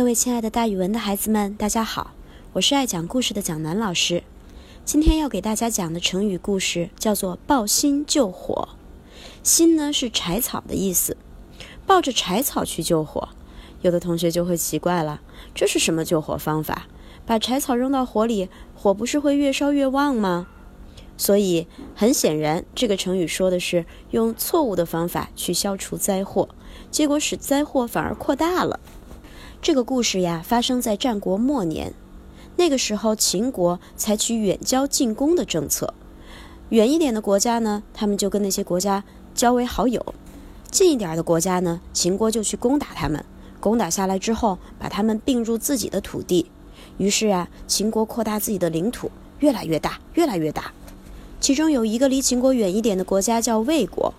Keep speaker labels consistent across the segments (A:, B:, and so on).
A: 各位亲爱的大语文的孩子们，大家好，我是爱讲故事的蒋楠老师。今天要给大家讲的成语故事叫做“抱薪救火”。薪呢是柴草的意思，抱着柴草去救火。有的同学就会奇怪了，这是什么救火方法？把柴草扔到火里，火不是会越烧越旺吗？所以很显然，这个成语说的是用错误的方法去消除灾祸，结果使灾祸反而扩大了。这个故事呀，发生在战国末年。那个时候，秦国采取远交近攻的政策。远一点的国家呢，他们就跟那些国家交为好友；近一点的国家呢，秦国就去攻打他们。攻打下来之后，把他们并入自己的土地。于是啊，秦国扩大自己的领土，越来越大，越来越大。其中有一个离秦国远一点的国家叫魏国。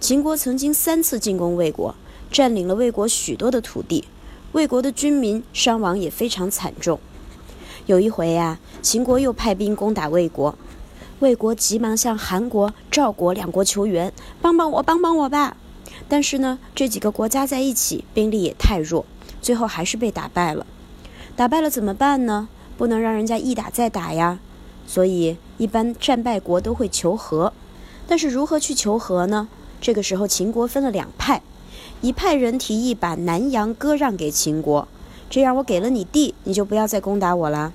A: 秦国曾经三次进攻魏国，占领了魏国许多的土地。魏国的军民伤亡也非常惨重。有一回呀，秦国又派兵攻打魏国，魏国急忙向韩国、赵国两国求援，帮帮我，帮帮我吧！但是呢，这几个国家在一起，兵力也太弱，最后还是被打败了。打败了怎么办呢？不能让人家一打再打呀。所以，一般战败国都会求和。但是如何去求和呢？这个时候，秦国分了两派。一派人提议把南阳割让给秦国，这样我给了你地，你就不要再攻打我了。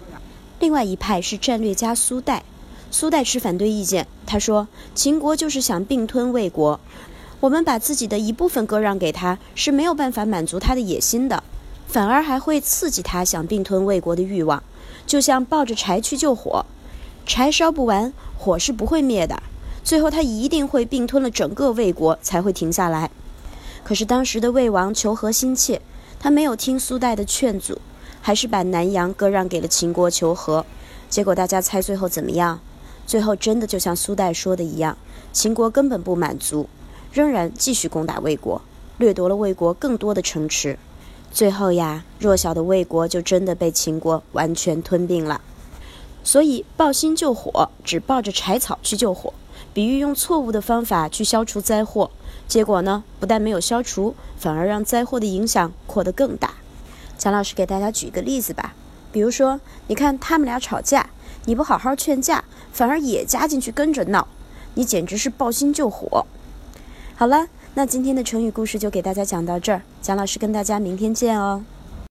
A: 另外一派是战略家苏代，苏代持反对意见，他说秦国就是想并吞魏国，我们把自己的一部分割让给他是没有办法满足他的野心的，反而还会刺激他想并吞魏国的欲望，就像抱着柴去救火，柴烧不完，火是不会灭的，最后他一定会并吞了整个魏国才会停下来。可是当时的魏王求和心切，他没有听苏代的劝阻，还是把南阳割让给了秦国求和。结果大家猜最后怎么样？最后真的就像苏代说的一样，秦国根本不满足，仍然继续攻打魏国，掠夺了魏国更多的城池。最后呀，弱小的魏国就真的被秦国完全吞并了。所以抱薪救火，只抱着柴草去救火，比喻用错误的方法去消除灾祸。结果呢，不但没有消除，反而让灾祸的影响扩得更大。蒋老师给大家举一个例子吧，比如说，你看他们俩吵架，你不好好劝架，反而也加进去跟着闹，你简直是抱薪救火。好了，那今天的成语故事就给大家讲到这儿，蒋老师跟大家明天见哦。